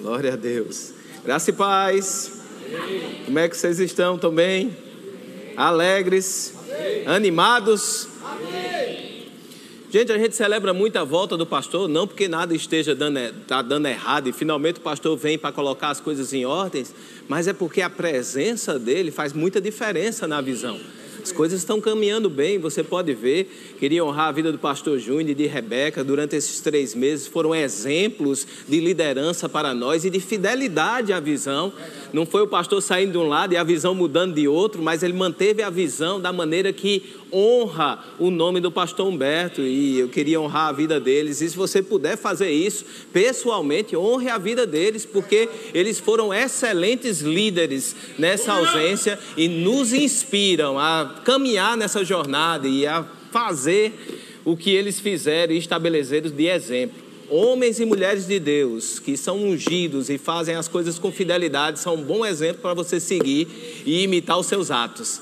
Glória a Deus. Graça e paz. Como é que vocês estão também? Alegres? Animados? Gente, a gente celebra muito a volta do pastor, não porque nada esteja dando, tá dando errado e finalmente o pastor vem para colocar as coisas em ordens, mas é porque a presença dele faz muita diferença na visão. As coisas estão caminhando bem, você pode ver. Queria honrar a vida do pastor Júnior e de Rebeca durante esses três meses. Foram exemplos de liderança para nós e de fidelidade à visão. Não foi o pastor saindo de um lado e a visão mudando de outro, mas ele manteve a visão da maneira que honra o nome do pastor Humberto. E eu queria honrar a vida deles. E se você puder fazer isso pessoalmente, honre a vida deles, porque eles foram excelentes líderes nessa ausência e nos inspiram a caminhar nessa jornada e a fazer o que eles fizeram e estabeleceram de exemplo. Homens e mulheres de Deus que são ungidos e fazem as coisas com fidelidade são um bom exemplo para você seguir e imitar os seus atos.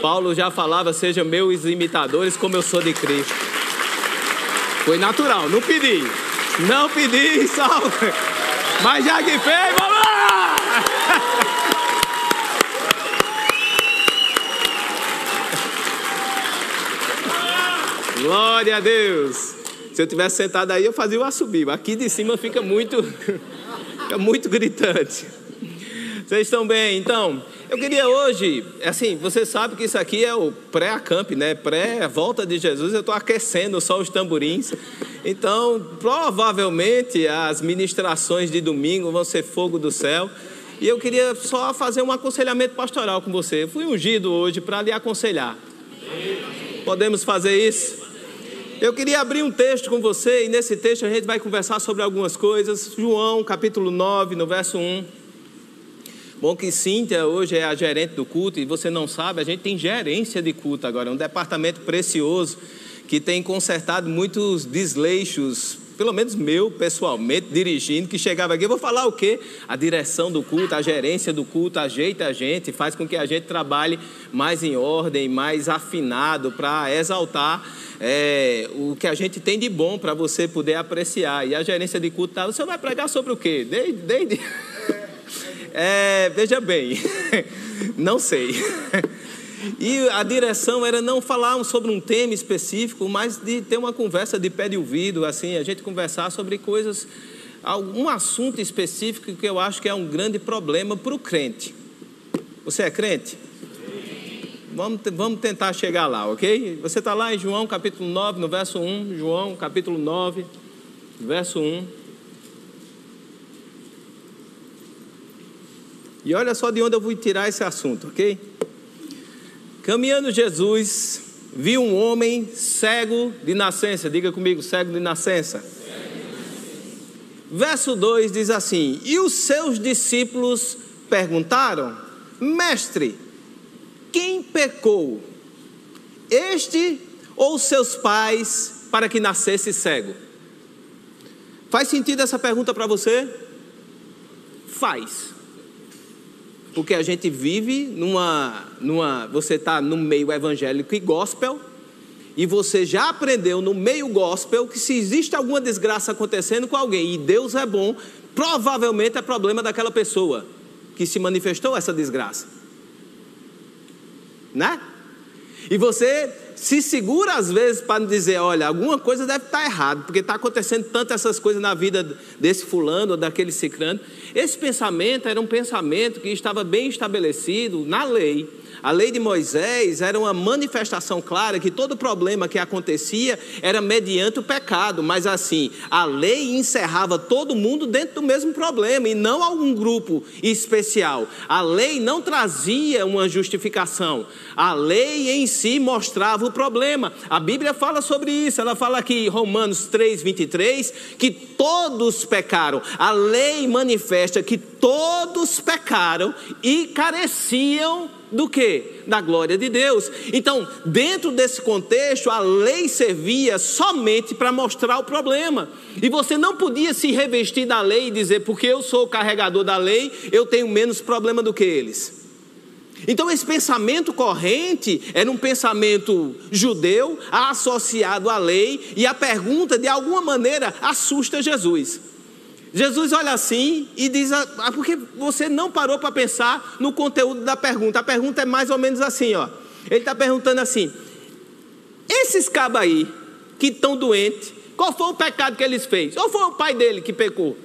Paulo já falava: sejam meus imitadores, como eu sou de Cristo. Foi natural, não pedi. Não pedi, salve. Mas já que fez, vamos lá! Glória a Deus. Se eu tivesse sentado aí, eu fazia o assobio. Aqui de cima fica muito, fica muito gritante. Vocês estão bem? Então, eu queria hoje, assim, você sabe que isso aqui é o pré-acamp, né? Pré-volta de Jesus. Eu estou aquecendo só os tamborins. Então, provavelmente as ministrações de domingo vão ser fogo do céu. E eu queria só fazer um aconselhamento pastoral com você. Eu fui ungido hoje para lhe aconselhar. Podemos fazer isso? Eu queria abrir um texto com você e nesse texto a gente vai conversar sobre algumas coisas. João, capítulo 9, no verso 1. Bom que Cíntia hoje é a gerente do culto e você não sabe, a gente tem gerência de culto agora, um departamento precioso que tem consertado muitos desleixos pelo menos meu pessoalmente, dirigindo, que chegava aqui, vou falar o quê? A direção do culto, a gerência do culto ajeita a gente, faz com que a gente trabalhe mais em ordem, mais afinado para exaltar é, o que a gente tem de bom para você poder apreciar. E a gerência de culto tá, você vai pregar sobre o quê? Desde... É, veja bem, não sei. E a direção era não falar sobre um tema específico, mas de ter uma conversa de pé de ouvido, assim, a gente conversar sobre coisas, algum assunto específico que eu acho que é um grande problema para o crente. Você é crente? Vamos, vamos tentar chegar lá, ok? Você está lá em João capítulo 9, no verso 1. João capítulo 9, verso 1. E olha só de onde eu vou tirar esse assunto, ok? Caminhando Jesus, viu um homem cego de nascença. Diga comigo, cego de nascença. Verso 2 diz assim: E os seus discípulos perguntaram: Mestre, quem pecou? Este ou seus pais para que nascesse cego? Faz sentido essa pergunta para você? Faz porque a gente vive numa. numa você está no meio evangélico e gospel, e você já aprendeu no meio gospel que se existe alguma desgraça acontecendo com alguém e Deus é bom, provavelmente é problema daquela pessoa que se manifestou essa desgraça. Né? E você se segura às vezes para dizer, olha, alguma coisa deve estar errada, porque está acontecendo tantas essas coisas na vida desse fulano ou daquele ciclano. Esse pensamento era um pensamento que estava bem estabelecido na lei a lei de Moisés era uma manifestação clara que todo problema que acontecia era mediante o pecado, mas assim, a lei encerrava todo mundo dentro do mesmo problema e não algum grupo especial. A lei não trazia uma justificação, a lei em si mostrava o problema. A Bíblia fala sobre isso, ela fala aqui em Romanos 3, 23, que todos pecaram. A lei manifesta que todos pecaram e careciam do que? Da glória de Deus. Então, dentro desse contexto, a lei servia somente para mostrar o problema. E você não podia se revestir da lei e dizer, porque eu sou o carregador da lei, eu tenho menos problema do que eles. Então, esse pensamento corrente era um pensamento judeu associado à lei, e a pergunta, de alguma maneira, assusta Jesus. Jesus olha assim e diz: ah, porque você não parou para pensar no conteúdo da pergunta. A pergunta é mais ou menos assim: ó. Ele está perguntando assim: esses cabos aí que estão doentes, qual foi o pecado que eles fez? Ou foi o pai dele que pecou?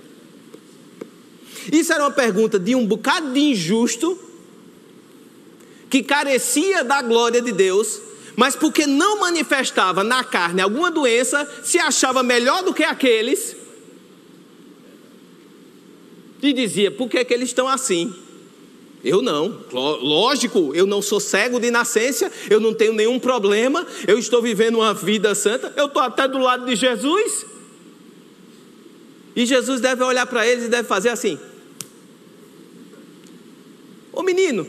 Isso era uma pergunta de um bocado de injusto que carecia da glória de Deus, mas porque não manifestava na carne alguma doença, se achava melhor do que aqueles e dizia: por que, que eles estão assim? Eu não, lógico, eu não sou cego de nascença, eu não tenho nenhum problema, eu estou vivendo uma vida santa, eu estou até do lado de Jesus. E Jesus deve olhar para eles e deve fazer assim: Ô menino,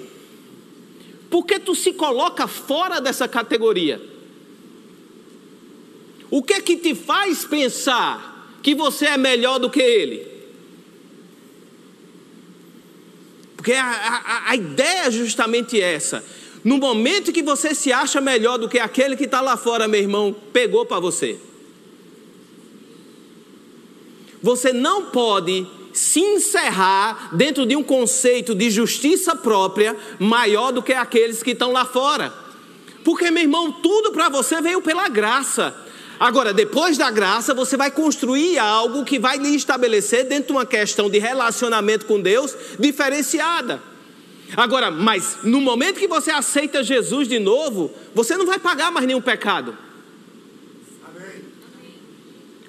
por que tu se coloca fora dessa categoria? O que é que te faz pensar que você é melhor do que ele? Porque a, a, a ideia é justamente essa. No momento que você se acha melhor do que aquele que está lá fora, meu irmão, pegou para você. Você não pode se encerrar dentro de um conceito de justiça própria maior do que aqueles que estão lá fora. Porque, meu irmão, tudo para você veio pela graça. Agora, depois da graça, você vai construir algo que vai lhe estabelecer dentro de uma questão de relacionamento com Deus diferenciada. Agora, mas no momento que você aceita Jesus de novo, você não vai pagar mais nenhum pecado.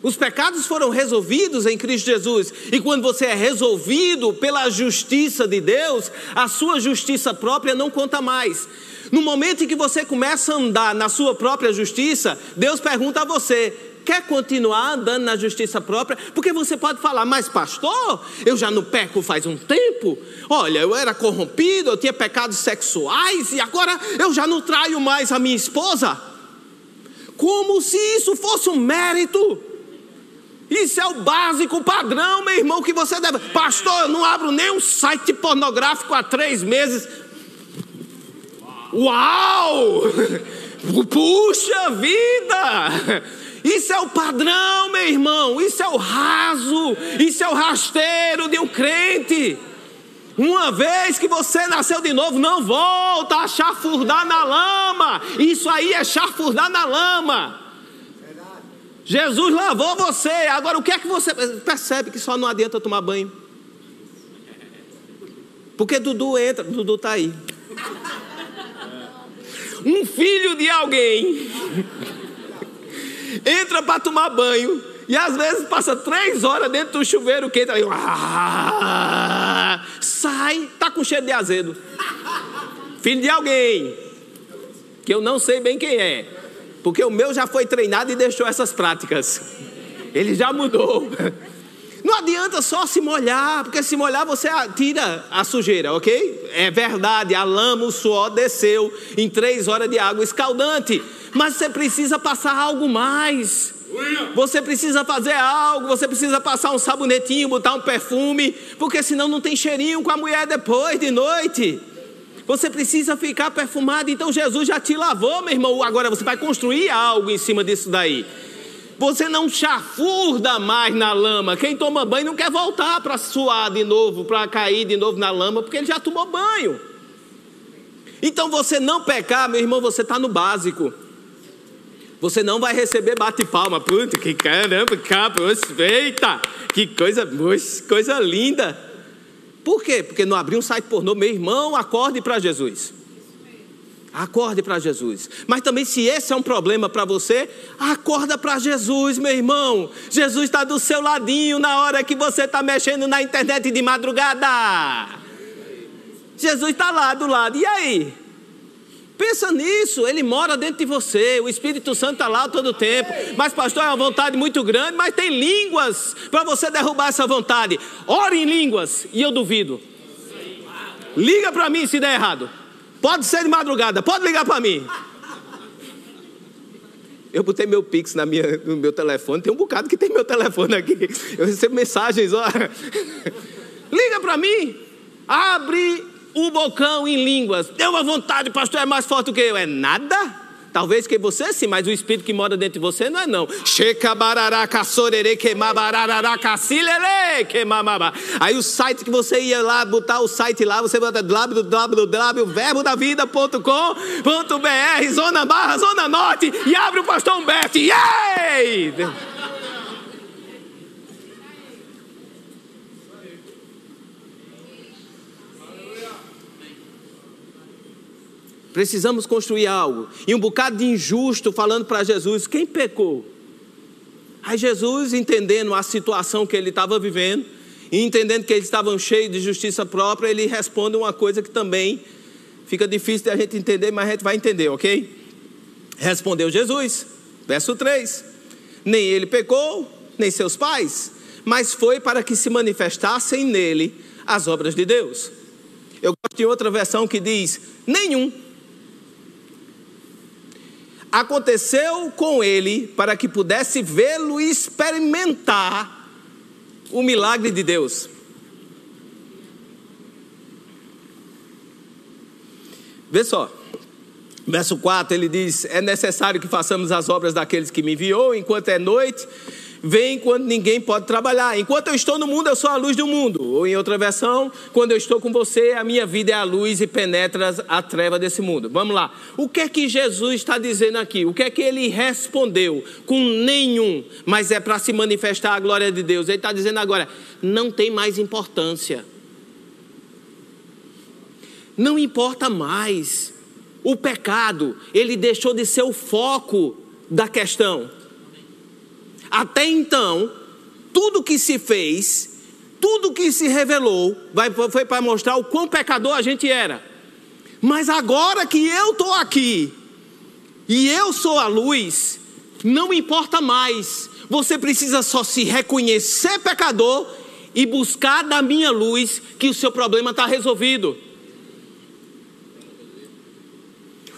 Os pecados foram resolvidos em Cristo Jesus, e quando você é resolvido pela justiça de Deus, a sua justiça própria não conta mais. No momento em que você começa a andar na sua própria justiça, Deus pergunta a você: quer continuar andando na justiça própria? Porque você pode falar, mas pastor, eu já não peco faz um tempo. Olha, eu era corrompido, eu tinha pecados sexuais e agora eu já não traio mais a minha esposa. Como se isso fosse um mérito. Isso é o básico padrão, meu irmão, que você deve. Pastor, eu não abro nem um site pornográfico há três meses. Uau! Puxa vida! Isso é o padrão, meu irmão. Isso é o raso. Isso é o rasteiro de um crente. Uma vez que você nasceu de novo, não volta a chafurdar na lama. Isso aí é chafurdar na lama. Jesus lavou você. Agora, o que é que você percebe que só não adianta tomar banho? Porque Dudu entra, Dudu está aí um filho de alguém entra para tomar banho e às vezes passa três horas dentro do chuveiro quente, aí, ah, sai, tá com cheiro de azedo. Filho de alguém que eu não sei bem quem é, porque o meu já foi treinado e deixou essas práticas. Ele já mudou. Não adianta só se molhar, porque se molhar você tira a sujeira, ok? É verdade, a lama, o suor desceu em três horas de água escaldante, mas você precisa passar algo mais. Você precisa fazer algo, você precisa passar um sabonetinho, botar um perfume, porque senão não tem cheirinho com a mulher depois de noite. Você precisa ficar perfumado, então Jesus já te lavou, meu irmão. Agora você vai construir algo em cima disso daí. Você não chafurda mais na lama. Quem toma banho não quer voltar para suar de novo, para cair de novo na lama, porque ele já tomou banho. Então você não pecar, meu irmão, você está no básico. Você não vai receber bate-palma. Puta, que caramba, capa, eita, que coisa, coisa linda. Por quê? Porque não abriu um site pornô. Meu irmão, acorde para Jesus. Acorde para Jesus. Mas também, se esse é um problema para você, acorda para Jesus, meu irmão. Jesus está do seu ladinho na hora que você está mexendo na internet de madrugada. Jesus está lá do lado. E aí? Pensa nisso, ele mora dentro de você, o Espírito Santo está lá todo o tempo. Mas, pastor, é uma vontade muito grande, mas tem línguas para você derrubar essa vontade. Ore em línguas, e eu duvido. Liga para mim se der errado. Pode ser de madrugada, pode ligar para mim. Eu botei meu Pix na minha, no meu telefone, tem um bocado que tem meu telefone aqui. Eu recebo mensagens, ó. Liga para mim. Abre o bocão em línguas. Deu uma vontade, pastor, é mais forte do que eu. É nada. Talvez que você sim, mas o espírito que mora dentro de você não é não. Aí o site que você ia lá, botar o site lá, você bota www.verbodavida.com.br, zona barra, zona norte, e abre o pastor Humberto. Yay! Precisamos construir algo. E um bocado de injusto falando para Jesus: quem pecou? Aí Jesus, entendendo a situação que ele estava vivendo, e entendendo que eles estavam cheios de justiça própria, ele responde uma coisa que também fica difícil de a gente entender, mas a gente vai entender, ok? Respondeu Jesus, verso 3: Nem ele pecou, nem seus pais, mas foi para que se manifestassem nele as obras de Deus. Eu gosto de outra versão que diz: nenhum aconteceu com ele para que pudesse vê-lo e experimentar o milagre de Deus. Vê só, verso 4 ele diz: É necessário que façamos as obras daqueles que me enviou enquanto é noite vem quando ninguém pode trabalhar. Enquanto eu estou no mundo, eu sou a luz do mundo. Ou em outra versão, quando eu estou com você, a minha vida é a luz e penetra a treva desse mundo. Vamos lá. O que é que Jesus está dizendo aqui? O que é que ele respondeu? Com nenhum, mas é para se manifestar a glória de Deus. Ele está dizendo agora: não tem mais importância. Não importa mais. O pecado, ele deixou de ser o foco da questão. Até então, tudo que se fez, tudo que se revelou, foi para mostrar o quão pecador a gente era. Mas agora que eu estou aqui e eu sou a luz, não importa mais. Você precisa só se reconhecer pecador e buscar da minha luz que o seu problema está resolvido.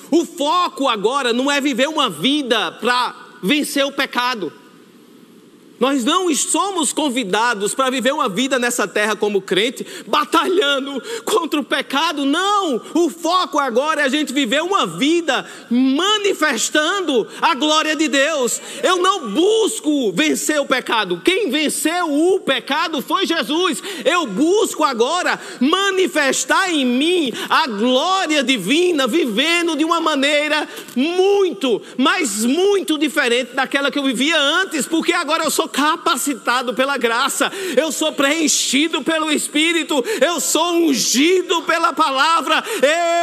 O foco agora não é viver uma vida para vencer o pecado. Nós não somos convidados para viver uma vida nessa terra como crente, batalhando contra o pecado. Não! O foco agora é a gente viver uma vida manifestando a glória de Deus. Eu não busco vencer o pecado. Quem venceu o pecado foi Jesus. Eu busco agora manifestar em mim a glória divina, vivendo de uma maneira muito, mas muito diferente daquela que eu vivia antes, porque agora eu sou capacitado pela graça, eu sou preenchido pelo Espírito, eu sou ungido pela palavra,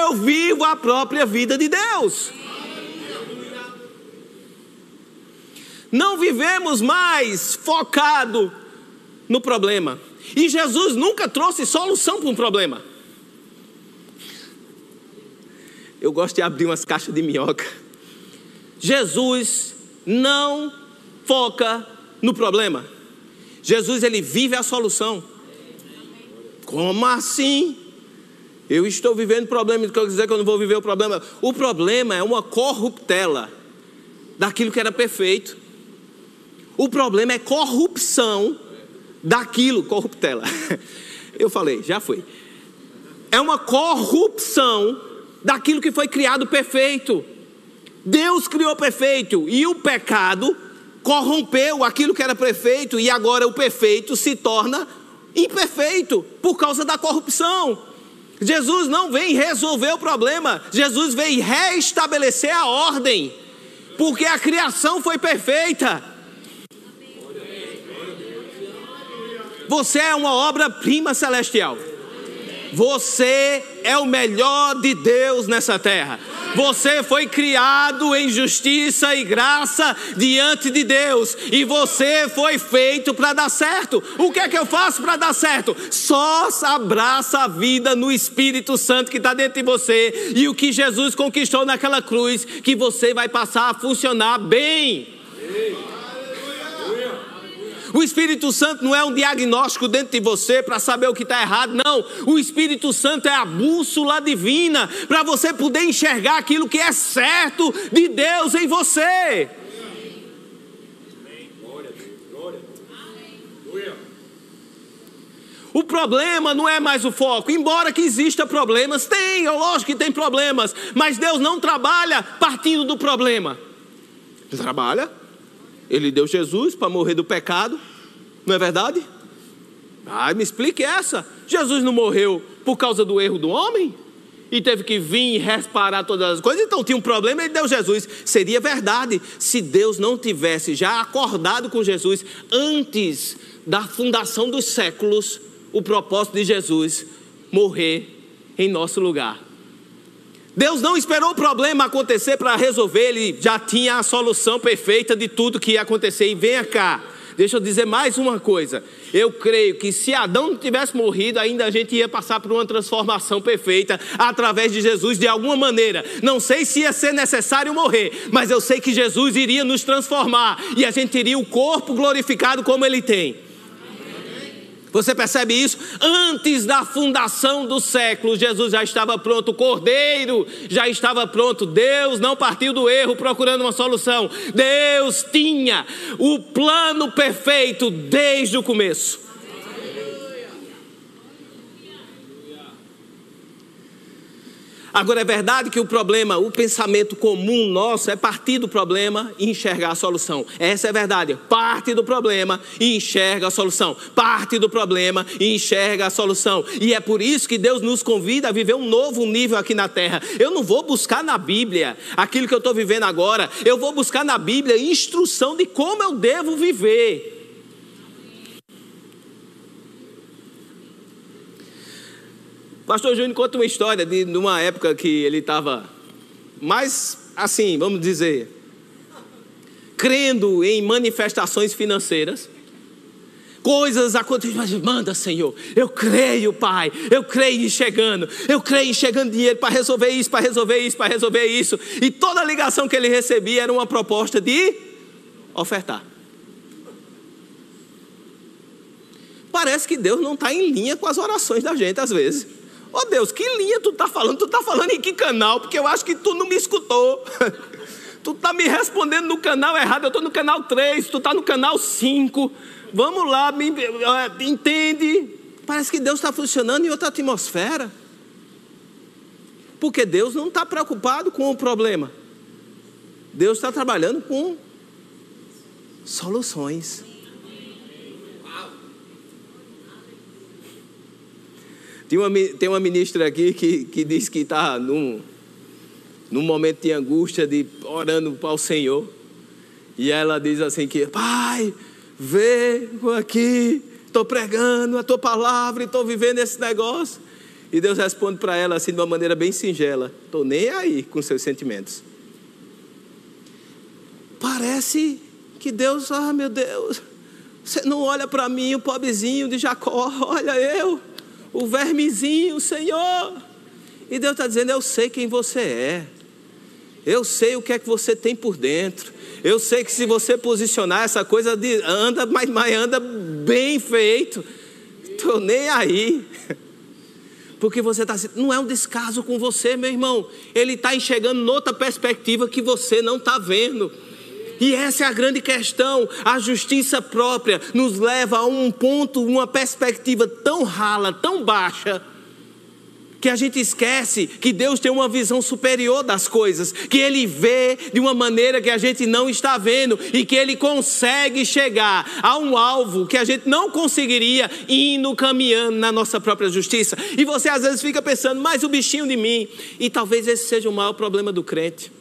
eu vivo a própria vida de Deus. Não vivemos mais focado no problema. E Jesus nunca trouxe solução para um problema. Eu gosto de abrir umas caixas de minhoca. Jesus não foca no problema. Jesus ele vive a solução. Como assim? Eu estou vivendo problema, não quer dizer que eu não vou viver o problema. O problema é uma corruptela daquilo que era perfeito. O problema é corrupção daquilo, corruptela. Eu falei, já foi. É uma corrupção daquilo que foi criado perfeito. Deus criou perfeito e o pecado corrompeu aquilo que era perfeito e agora o perfeito se torna imperfeito por causa da corrupção. Jesus não vem resolver o problema, Jesus vem restabelecer a ordem, porque a criação foi perfeita. Você é uma obra-prima celestial. Você é o melhor de Deus nessa terra. Você foi criado em justiça e graça diante de Deus, e você foi feito para dar certo. O que é que eu faço para dar certo? Só abraça a vida no Espírito Santo que está dentro de você, e o que Jesus conquistou naquela cruz, que você vai passar a funcionar bem. O Espírito Santo não é um diagnóstico dentro de você para saber o que está errado, não. O Espírito Santo é a bússola divina para você poder enxergar aquilo que é certo de Deus em você. O problema não é mais o foco, embora que exista problemas, tem, é lógico que tem problemas, mas Deus não trabalha partindo do problema. Ele trabalha. Ele deu Jesus para morrer do pecado, não é verdade? Ah, me explique essa. Jesus não morreu por causa do erro do homem? E teve que vir e reparar todas as coisas, então tinha um problema, ele deu Jesus. Seria verdade se Deus não tivesse já acordado com Jesus antes da fundação dos séculos o propósito de Jesus morrer em nosso lugar. Deus não esperou o problema acontecer para resolver, ele já tinha a solução perfeita de tudo que ia acontecer. E venha cá, deixa eu dizer mais uma coisa. Eu creio que se Adão não tivesse morrido, ainda a gente ia passar por uma transformação perfeita através de Jesus de alguma maneira. Não sei se ia ser necessário morrer, mas eu sei que Jesus iria nos transformar e a gente teria o corpo glorificado como ele tem. Você percebe isso? Antes da fundação do século, Jesus já estava pronto, o Cordeiro já estava pronto. Deus não partiu do erro procurando uma solução. Deus tinha o plano perfeito desde o começo. Agora é verdade que o problema, o pensamento comum nosso é partir do problema e enxergar a solução. Essa é a verdade. Parte do problema e enxerga a solução. Parte do problema e enxerga a solução. E é por isso que Deus nos convida a viver um novo nível aqui na terra. Eu não vou buscar na Bíblia aquilo que eu estou vivendo agora. Eu vou buscar na Bíblia instrução de como eu devo viver. Pastor Júnior conta uma história de, de uma época que ele estava mais assim, vamos dizer, crendo em manifestações financeiras. Coisas acontecem, mas manda, Senhor. Eu creio, Pai. Eu creio em chegando. Eu creio em chegando dinheiro para resolver isso, para resolver isso, para resolver isso. E toda ligação que ele recebia era uma proposta de ofertar. Parece que Deus não está em linha com as orações da gente às vezes. Ô oh Deus, que linha tu tá falando? Tu tá falando em que canal? Porque eu acho que tu não me escutou. tu tá me respondendo no canal errado. Eu estou no canal 3, tu tá no canal 5. Vamos lá, me, entende? Parece que Deus está funcionando em outra atmosfera. Porque Deus não está preocupado com o problema. Deus está trabalhando com soluções. Tem uma, tem uma ministra aqui que, que diz que está num, num momento de angústia, de orando para o Senhor. E ela diz assim que, pai, vê aqui, estou pregando a tua palavra e estou vivendo esse negócio. E Deus responde para ela assim de uma maneira bem singela: estou nem aí com seus sentimentos. Parece que Deus, ah meu Deus, você não olha para mim, o pobrezinho de Jacó, olha eu o vermezinho, Senhor. E Deus está dizendo: Eu sei quem você é. Eu sei o que é que você tem por dentro. Eu sei que se você posicionar essa coisa de, anda, mas, mas anda bem feito. Estou nem aí. Porque você está não é um descaso com você, meu irmão. Ele está enxergando noutra perspectiva que você não está vendo. E essa é a grande questão. A justiça própria nos leva a um ponto, uma perspectiva tão rala, tão baixa, que a gente esquece que Deus tem uma visão superior das coisas, que Ele vê de uma maneira que a gente não está vendo e que Ele consegue chegar a um alvo que a gente não conseguiria indo caminhando na nossa própria justiça. E você às vezes fica pensando, mas o bichinho de mim, e talvez esse seja o maior problema do crente.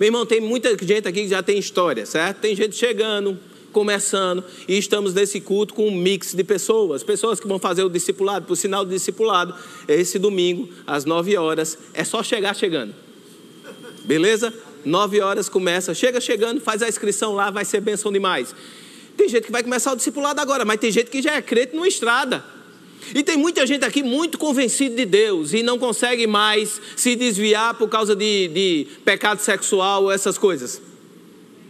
Meu irmão, tem muita gente aqui que já tem história, certo? Tem gente chegando, começando, e estamos nesse culto com um mix de pessoas, pessoas que vão fazer o discipulado, por sinal do discipulado, esse domingo, às 9 horas, é só chegar chegando. Beleza? 9 horas começa, chega chegando, faz a inscrição lá, vai ser bênção demais. Tem gente que vai começar o discipulado agora, mas tem gente que já é crente no estrada. E tem muita gente aqui muito convencida de Deus e não consegue mais se desviar por causa de, de pecado sexual, essas coisas.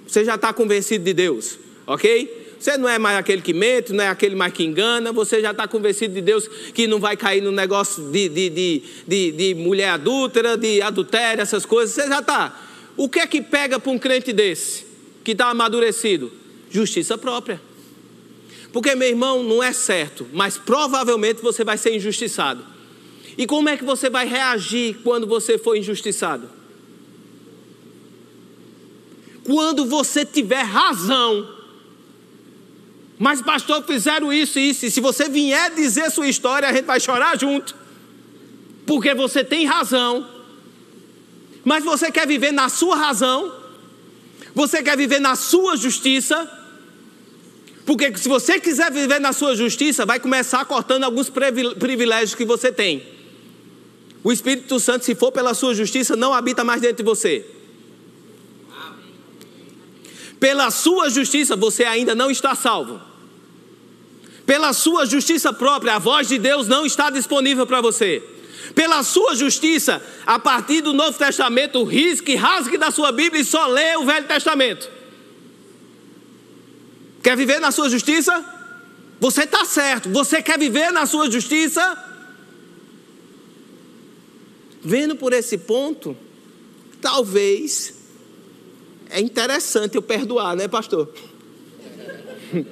Você já está convencido de Deus, ok? Você não é mais aquele que mente, não é aquele mais que engana, você já está convencido de Deus que não vai cair no negócio de, de, de, de, de mulher adúltera, de adultério, essas coisas, você já está. O que é que pega para um crente desse, que está amadurecido? Justiça própria. Porque, meu irmão, não é certo, mas provavelmente você vai ser injustiçado. E como é que você vai reagir quando você for injustiçado? Quando você tiver razão. Mas, pastor, fizeram isso e isso. E se você vier dizer sua história, a gente vai chorar junto. Porque você tem razão. Mas você quer viver na sua razão? Você quer viver na sua justiça? Porque se você quiser viver na sua justiça, vai começar cortando alguns privilégios que você tem. O Espírito Santo, se for pela sua justiça, não habita mais dentro de você. Pela sua justiça, você ainda não está salvo. Pela sua justiça própria, a voz de Deus não está disponível para você. Pela sua justiça, a partir do Novo Testamento, risque, rasgue da sua Bíblia e só lê o Velho Testamento. Quer viver na sua justiça? Você está certo. Você quer viver na sua justiça? Vendo por esse ponto, talvez é interessante eu perdoar, né, pastor?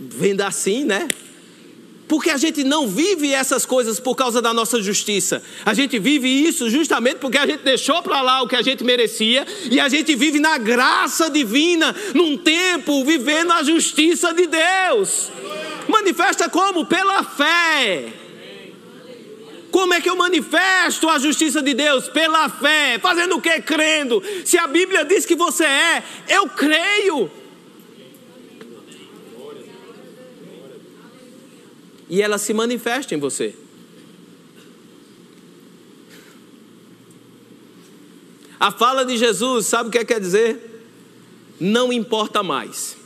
Vendo assim, né? Porque a gente não vive essas coisas por causa da nossa justiça. A gente vive isso justamente porque a gente deixou para lá o que a gente merecia e a gente vive na graça divina, num tempo vivendo a justiça de Deus. Manifesta como? Pela fé. Como é que eu manifesto a justiça de Deus? Pela fé. Fazendo o que? Crendo. Se a Bíblia diz que você é, eu creio. E ela se manifesta em você. A fala de Jesus, sabe o que quer dizer? Não importa mais.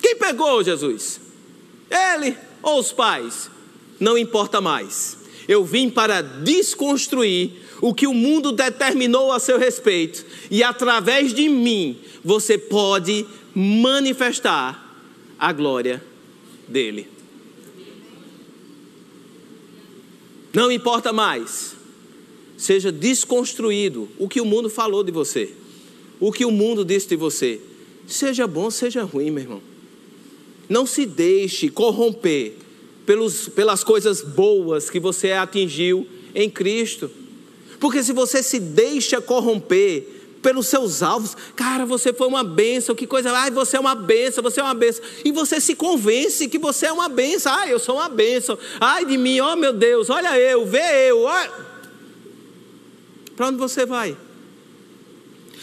Quem pegou Jesus? Ele ou os pais? Não importa mais. Eu vim para desconstruir o que o mundo determinou a seu respeito, e através de mim você pode manifestar a glória dele. Não importa mais. Seja desconstruído o que o mundo falou de você, o que o mundo disse de você. Seja bom, seja ruim, meu irmão. Não se deixe corromper pelos, pelas coisas boas que você atingiu em Cristo. Porque se você se deixa corromper pelos seus alvos. Cara, você foi uma benção, que coisa. Ai, você é uma benção, você é uma benção. E você se convence que você é uma benção. Ai, eu sou uma benção. Ai de mim, ó oh, meu Deus, olha eu, vê eu. Para onde você vai?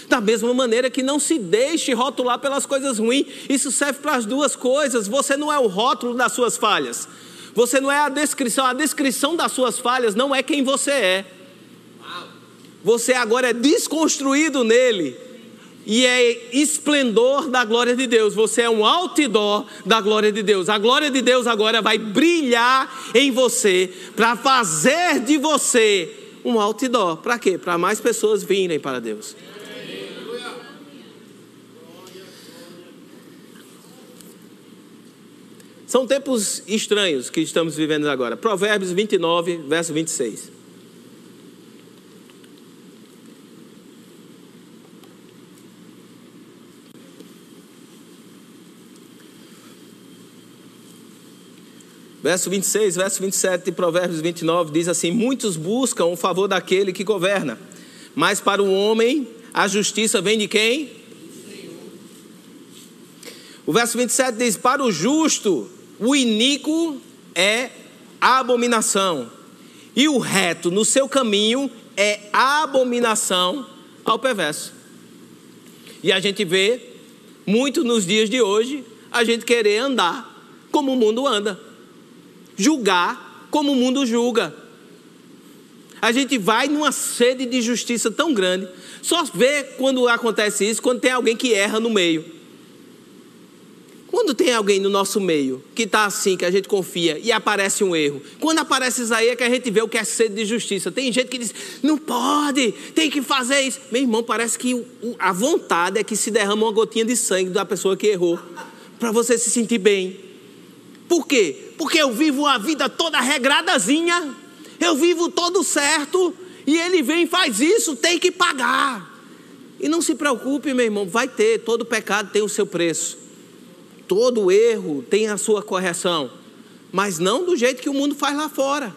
Da mesma maneira que não se deixe rotular pelas coisas ruins. Isso serve para as duas coisas. Você não é o rótulo das suas falhas. Você não é a descrição. A descrição das suas falhas não é quem você é você agora é desconstruído nele e é esplendor da glória de Deus. Você é um outdoor da glória de Deus. A glória de Deus agora vai brilhar em você para fazer de você um outdoor. Para quê? Para mais pessoas virem para Deus. São tempos estranhos que estamos vivendo agora. Provérbios 29, verso 26. Verso 26, verso 27 de Provérbios 29 diz assim: Muitos buscam o favor daquele que governa, mas para o homem a justiça vem de quem? O verso 27 diz: Para o justo, o iníquo é abominação, e o reto no seu caminho é abominação ao perverso. E a gente vê muito nos dias de hoje a gente querer andar como o mundo anda julgar como o mundo julga. A gente vai numa sede de justiça tão grande, só vê quando acontece isso, quando tem alguém que erra no meio. Quando tem alguém no nosso meio que está assim, que a gente confia e aparece um erro, quando aparece isso aí é que a gente vê o que é sede de justiça. Tem gente que diz, não pode, tem que fazer isso. Meu irmão, parece que a vontade é que se derrama uma gotinha de sangue da pessoa que errou, para você se sentir bem. Por quê? Porque eu vivo a vida toda regradazinha, eu vivo todo certo, e ele vem e faz isso, tem que pagar. E não se preocupe, meu irmão, vai ter, todo pecado tem o seu preço. todo erro tem a sua correção, mas não do jeito que o mundo faz lá fora.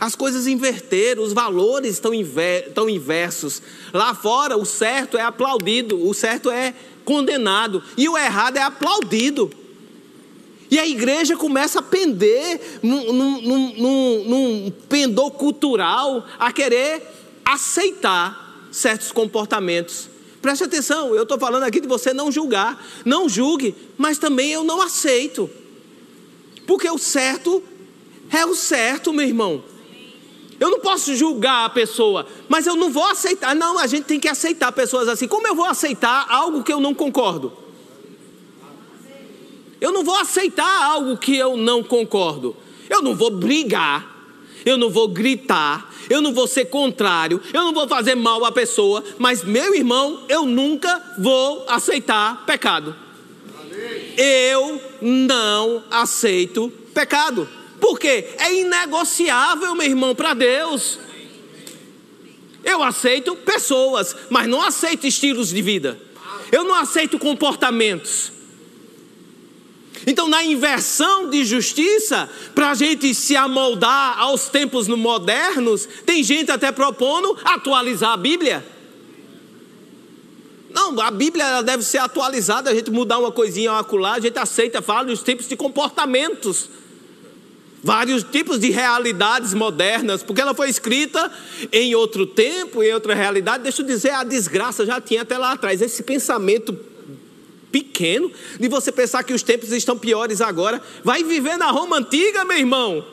As coisas inverteram, os valores estão, inver, estão inversos. Lá fora, o certo é aplaudido, o certo é condenado, e o errado é aplaudido. E a igreja começa a pender num, num, num, num pendor cultural, a querer aceitar certos comportamentos. Preste atenção, eu estou falando aqui de você não julgar. Não julgue, mas também eu não aceito. Porque o certo é o certo, meu irmão. Eu não posso julgar a pessoa, mas eu não vou aceitar. Não, a gente tem que aceitar pessoas assim. Como eu vou aceitar algo que eu não concordo? Eu não vou aceitar algo que eu não concordo. Eu não vou brigar. Eu não vou gritar. Eu não vou ser contrário. Eu não vou fazer mal à pessoa. Mas, meu irmão, eu nunca vou aceitar pecado. Eu não aceito pecado. Porque é inegociável, meu irmão, para Deus. Eu aceito pessoas, mas não aceito estilos de vida. Eu não aceito comportamentos. Então, na inversão de justiça, para a gente se amoldar aos tempos modernos, tem gente até propondo atualizar a Bíblia. Não, a Bíblia deve ser atualizada, a gente mudar uma coisinha acolá, a gente aceita, fala dos tipos de comportamentos vários tipos de realidades modernas, porque ela foi escrita em outro tempo, em outra realidade. Deixa eu dizer, a desgraça já tinha até lá atrás. Esse pensamento pequeno de você pensar que os tempos estão piores agora. Vai viver na Roma antiga, meu irmão.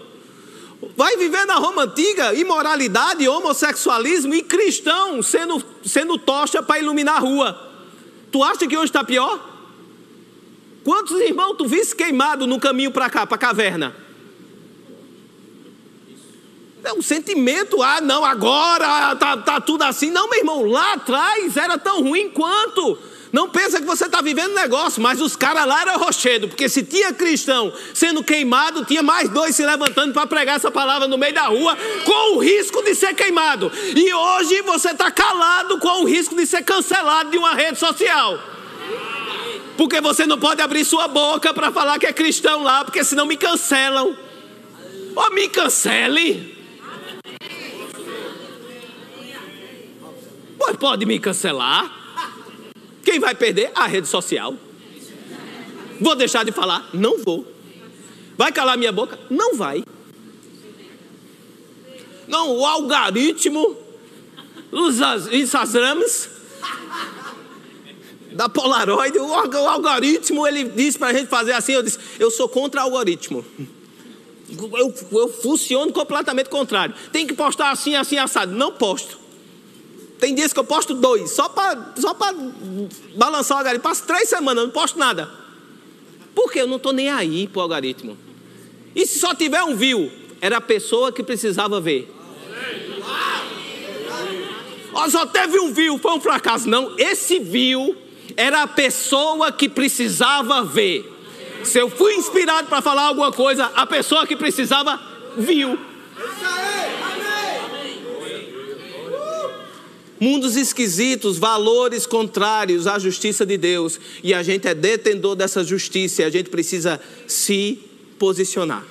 Vai viver na Roma antiga imoralidade, homossexualismo e cristão sendo, sendo tocha para iluminar a rua. Tu acha que hoje está pior? Quantos irmãos tu viste queimado no caminho para cá, para a caverna? É um sentimento, ah, não, agora tá, tá tudo assim. Não, meu irmão, lá atrás era tão ruim quanto. Não pensa que você está vivendo negócio, mas os caras lá eram rochedo, porque se tinha cristão sendo queimado, tinha mais dois se levantando para pregar essa palavra no meio da rua, com o risco de ser queimado. E hoje você está calado com o risco de ser cancelado de uma rede social. Porque você não pode abrir sua boca para falar que é cristão lá, porque senão me cancelam. Ou me cancele. Pois pode me cancelar. Quem vai perder? A rede social. Vou deixar de falar? Não vou. Vai calar minha boca? Não vai. Não, o algoritmo, os Instagrams, da Polaroid, o algoritmo, ele disse para a gente fazer assim, eu disse, eu sou contra o algoritmo. Eu, eu funciono completamente contrário. Tem que postar assim, assim, assado. Não posto. Tem dias que eu posto dois, só para só balançar o algoritmo. Passo três semanas, não posto nada. Porque eu não estou nem aí para o algoritmo. E se só tiver um view? Era a pessoa que precisava ver. Ó, só teve um view, foi um fracasso. Não, esse view era a pessoa que precisava ver. Se eu fui inspirado para falar alguma coisa, a pessoa que precisava viu. Isso aí mundos esquisitos, valores contrários à justiça de Deus, e a gente é detentor dessa justiça e a gente precisa se posicionar.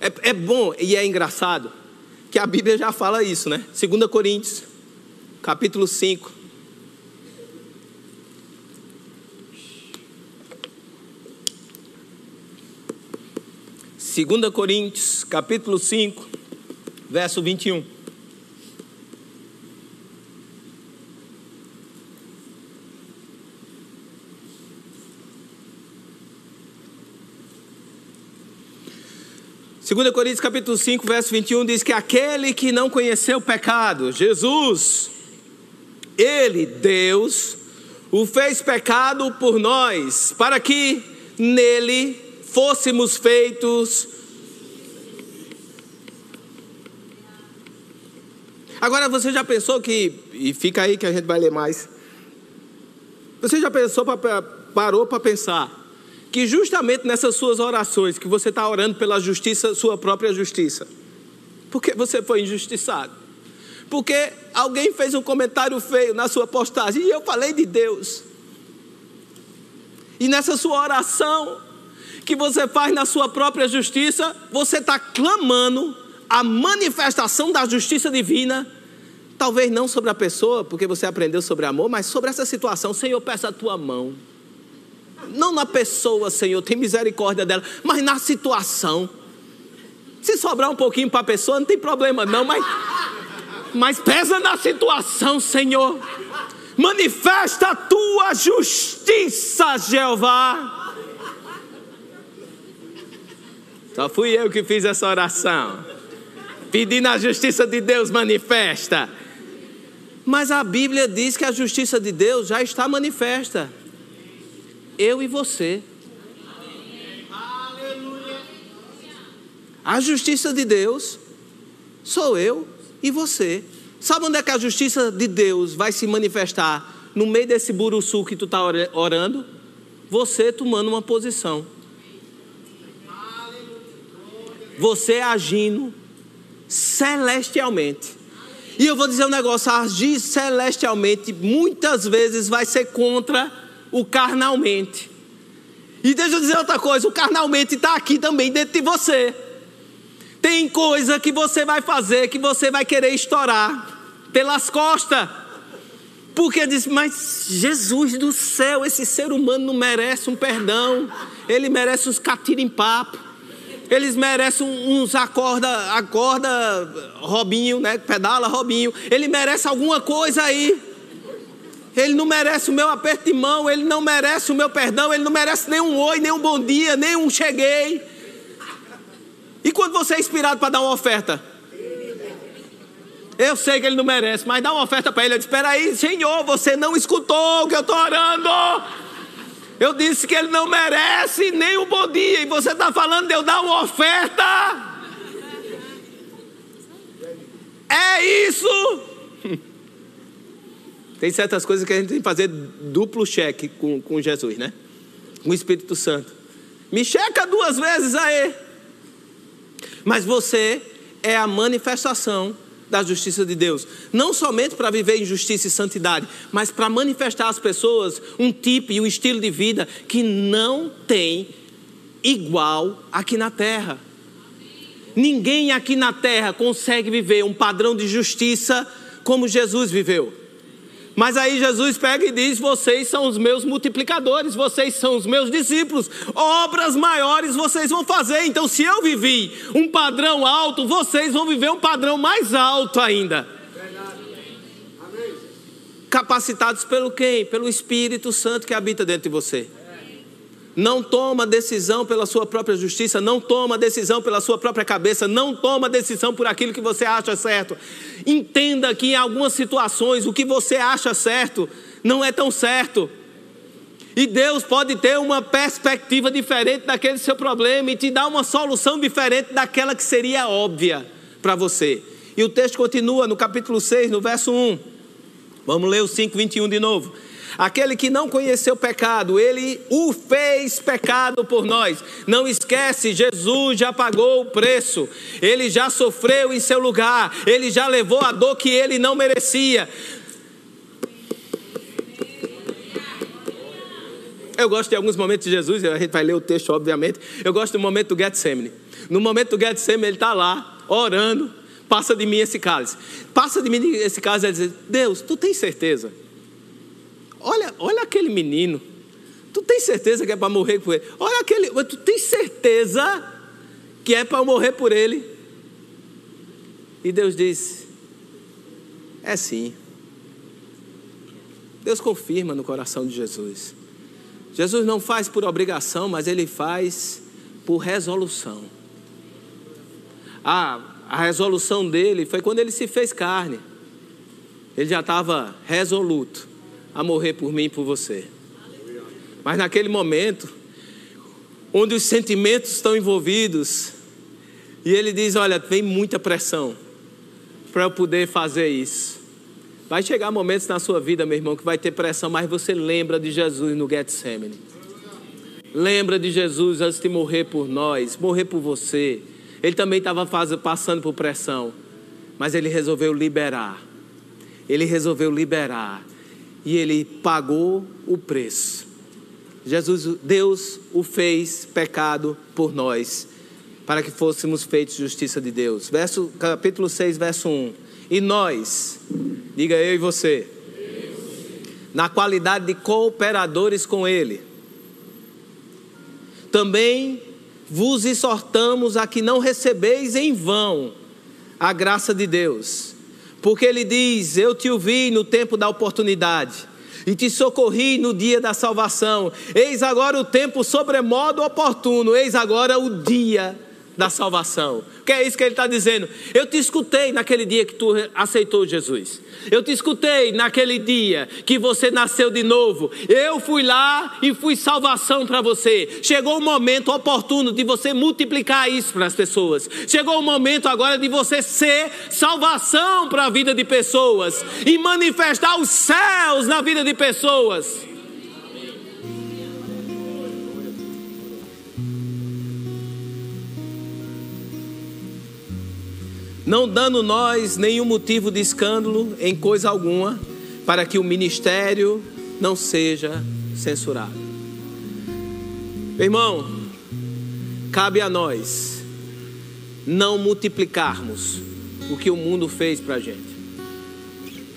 É, é bom e é engraçado que a Bíblia já fala isso, né? 2 Coríntios, capítulo 5. Segunda Coríntios, capítulo 5, verso 21. Segunda Coríntios capítulo 5, verso 21 diz que aquele que não conheceu o pecado, Jesus, ele, Deus, o fez pecado por nós, para que nele fôssemos feitos Agora você já pensou que, e fica aí que a gente vai ler mais. Você já pensou, parou para pensar que justamente nessas suas orações, que você está orando pela justiça, sua própria justiça, porque você foi injustiçado, porque alguém fez um comentário feio na sua postagem e eu falei de Deus. E nessa sua oração, que você faz na sua própria justiça, você está clamando a manifestação da justiça divina, talvez não sobre a pessoa, porque você aprendeu sobre amor, mas sobre essa situação. Senhor, peça a tua mão. Não na pessoa, Senhor, tem misericórdia dela, mas na situação. Se sobrar um pouquinho para a pessoa, não tem problema não, mas, mas pesa na situação, Senhor. Manifesta a tua justiça, Jeová. Só fui eu que fiz essa oração. Pedindo a justiça de Deus manifesta. Mas a Bíblia diz que a justiça de Deus já está manifesta. Eu e você. A justiça de Deus sou eu e você. Sabe onde é que a justiça de Deus vai se manifestar? No meio desse buruçu que tu está orando? Você tomando uma posição. Você agindo celestialmente. E eu vou dizer um negócio: agir celestialmente muitas vezes vai ser contra o carnalmente. E deixa eu dizer outra coisa: o carnalmente está aqui também dentro de você. Tem coisa que você vai fazer que você vai querer estourar pelas costas. Porque diz, mas Jesus do céu, esse ser humano não merece um perdão, ele merece uns papo. Eles merecem uns acorda, acorda Robinho, né? Pedala Robinho. Ele merece alguma coisa aí. Ele não merece o meu aperto de mão, ele não merece o meu perdão, ele não merece nem um oi, nem um bom dia, nem um cheguei. E quando você é inspirado para dar uma oferta? Eu sei que ele não merece, mas dá uma oferta para ele. Eu disse: Espera aí, Senhor, você não escutou o que eu estou orando. Eu disse que ele não merece nem um bom dia. E você está falando de eu dar uma oferta? É isso. Tem certas coisas que a gente tem que fazer duplo cheque com, com Jesus, né? Com o Espírito Santo. Me checa duas vezes aí. Mas você é a manifestação da justiça de Deus. Não somente para viver em justiça e santidade, mas para manifestar às pessoas um tipo e um estilo de vida que não tem igual aqui na terra. Ninguém aqui na terra consegue viver um padrão de justiça como Jesus viveu. Mas aí Jesus pega e diz: Vocês são os meus multiplicadores, vocês são os meus discípulos, obras maiores vocês vão fazer. Então, se eu vivi um padrão alto, vocês vão viver um padrão mais alto ainda. Capacitados pelo quem? Pelo Espírito Santo que habita dentro de você não toma decisão pela sua própria justiça, não toma decisão pela sua própria cabeça, não toma decisão por aquilo que você acha certo. Entenda que em algumas situações o que você acha certo não é tão certo. E Deus pode ter uma perspectiva diferente daquele seu problema e te dar uma solução diferente daquela que seria óbvia para você. E o texto continua no capítulo 6, no verso 1. Vamos ler o 5, 21 de novo. Aquele que não conheceu pecado, ele o fez pecado por nós. Não esquece, Jesus já pagou o preço. Ele já sofreu em seu lugar. Ele já levou a dor que ele não merecia. Eu gosto de alguns momentos de Jesus, a gente vai ler o texto, obviamente. Eu gosto do momento do Getsemane. No momento do Getsemane, ele está lá, orando. Passa de mim esse cálice. Passa de mim esse cálice e diz: Deus, tu tens certeza? Olha, olha aquele menino. Tu tem certeza que é para morrer por ele? Olha aquele. Tu tem certeza que é para morrer por ele? E Deus diz: É sim. Deus confirma no coração de Jesus. Jesus não faz por obrigação, mas ele faz por resolução. A, a resolução dele foi quando ele se fez carne. Ele já estava resoluto a morrer por mim e por você. Mas naquele momento, onde os sentimentos estão envolvidos, e ele diz: Olha, tem muita pressão para eu poder fazer isso. Vai chegar momentos na sua vida, meu irmão, que vai ter pressão, mas você lembra de Jesus no Getsemane. Lembra de Jesus antes de morrer por nós, morrer por você. Ele também estava passando por pressão. mas ele resolveu liberar. Ele resolveu liberar e ele pagou o preço. Jesus, Deus o fez pecado por nós, para que fôssemos feitos justiça de Deus. Verso, capítulo 6, verso 1. E nós, diga eu e você, na qualidade de cooperadores com Ele, também vos exortamos a que não recebeis em vão a graça de Deus, porque Ele diz: Eu te ouvi no tempo da oportunidade e te socorri no dia da salvação. Eis agora o tempo sobremodo oportuno, eis agora o dia da salvação. Que é isso que ele está dizendo. Eu te escutei naquele dia que tu aceitou Jesus. Eu te escutei naquele dia que você nasceu de novo. Eu fui lá e fui salvação para você. Chegou o momento oportuno de você multiplicar isso para as pessoas. Chegou o momento agora de você ser salvação para a vida de pessoas e manifestar os céus na vida de pessoas. Não dando nós nenhum motivo de escândalo em coisa alguma, para que o ministério não seja censurado. irmão, cabe a nós não multiplicarmos o que o mundo fez para a gente.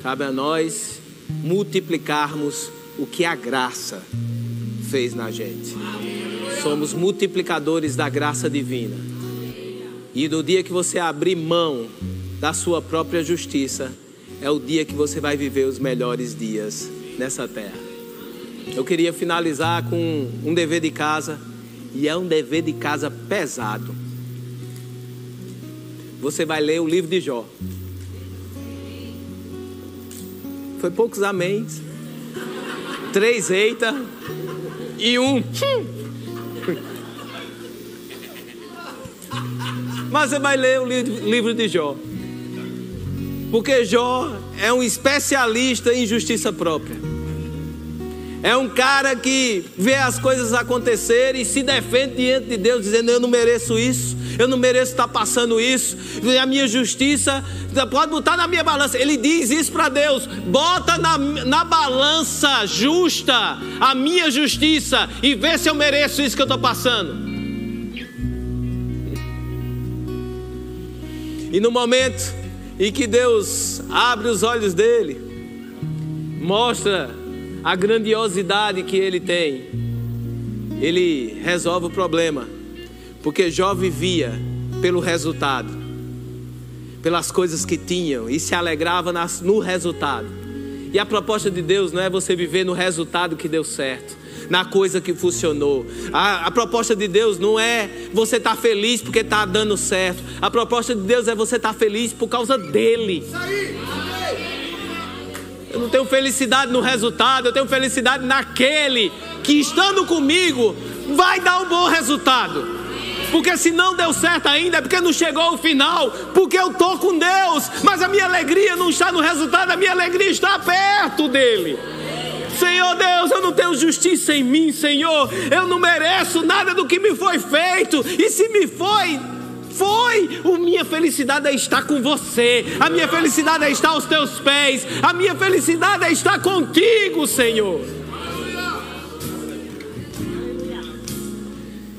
Cabe a nós multiplicarmos o que a graça fez na gente. Somos multiplicadores da graça divina. E no dia que você abrir mão da sua própria justiça, é o dia que você vai viver os melhores dias nessa terra. Eu queria finalizar com um dever de casa, e é um dever de casa pesado. Você vai ler o livro de Jó. Foi poucos améns, três eita e um. Mas você vai ler o livro de Jó. Porque Jó é um especialista em justiça própria. É um cara que vê as coisas acontecerem e se defende diante de Deus, dizendo: Eu não mereço isso, eu não mereço estar passando isso, a minha justiça pode botar na minha balança. Ele diz isso para Deus: bota na, na balança justa a minha justiça e vê se eu mereço isso que eu estou passando. E no momento em que Deus abre os olhos dele, mostra a grandiosidade que ele tem, ele resolve o problema, porque Jó vivia pelo resultado, pelas coisas que tinham e se alegrava no resultado. E a proposta de Deus não é você viver no resultado que deu certo, na coisa que funcionou. A, a proposta de Deus não é você estar tá feliz porque está dando certo. A proposta de Deus é você estar tá feliz por causa dele. Eu não tenho felicidade no resultado, eu tenho felicidade naquele que estando comigo vai dar um bom resultado. Porque se não deu certo ainda, é porque não chegou o final, porque eu estou com Deus, mas a minha alegria não está no resultado, a minha alegria está perto dele. Senhor Deus, eu não tenho justiça em mim, Senhor. Eu não mereço nada do que me foi feito. E se me foi, foi. A minha felicidade é estar com você. A minha felicidade é estar aos teus pés. A minha felicidade é estar contigo, Senhor.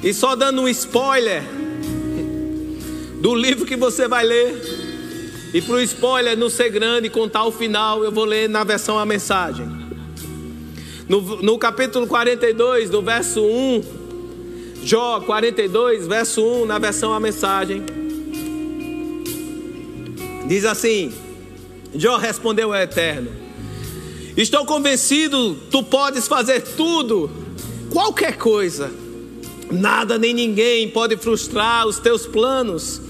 E só dando um spoiler do livro que você vai ler. E para o spoiler não ser grande e contar o final, eu vou ler na versão a mensagem. No, no capítulo 42, no verso 1, Jó 42, verso 1, na versão a mensagem, diz assim: Jó respondeu ao Eterno: Estou convencido, tu podes fazer tudo, qualquer coisa, nada nem ninguém pode frustrar os teus planos.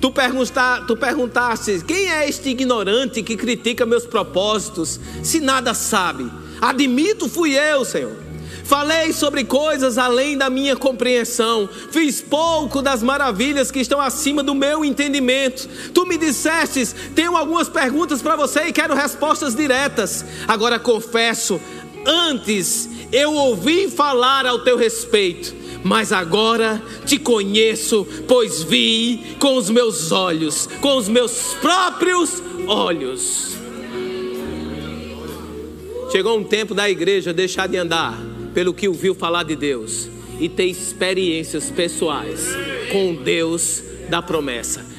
Tu, pergunta, tu perguntaste: quem é este ignorante que critica meus propósitos, se nada sabe? Admito, fui eu, Senhor. Falei sobre coisas além da minha compreensão. Fiz pouco das maravilhas que estão acima do meu entendimento. Tu me disseste: tenho algumas perguntas para você e quero respostas diretas. Agora confesso, antes eu ouvi falar ao teu respeito, mas agora te conheço, pois vi com os meus olhos, com os meus próprios olhos. Chegou um tempo da igreja deixar de andar pelo que ouviu falar de Deus e ter experiências pessoais com Deus da promessa.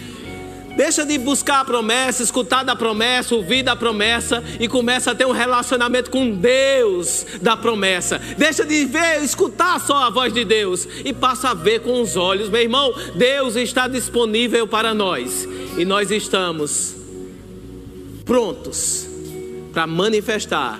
Deixa de buscar a promessa, escutar da promessa, ouvir da promessa e começa a ter um relacionamento com Deus da promessa. Deixa de ver, escutar só a voz de Deus e passa a ver com os olhos. Meu irmão, Deus está disponível para nós e nós estamos prontos para manifestar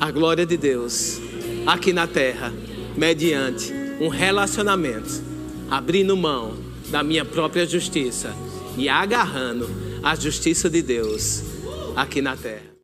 a glória de Deus aqui na terra, mediante um relacionamento, abrindo mão da minha própria justiça e agarrando a justiça de Deus aqui na terra.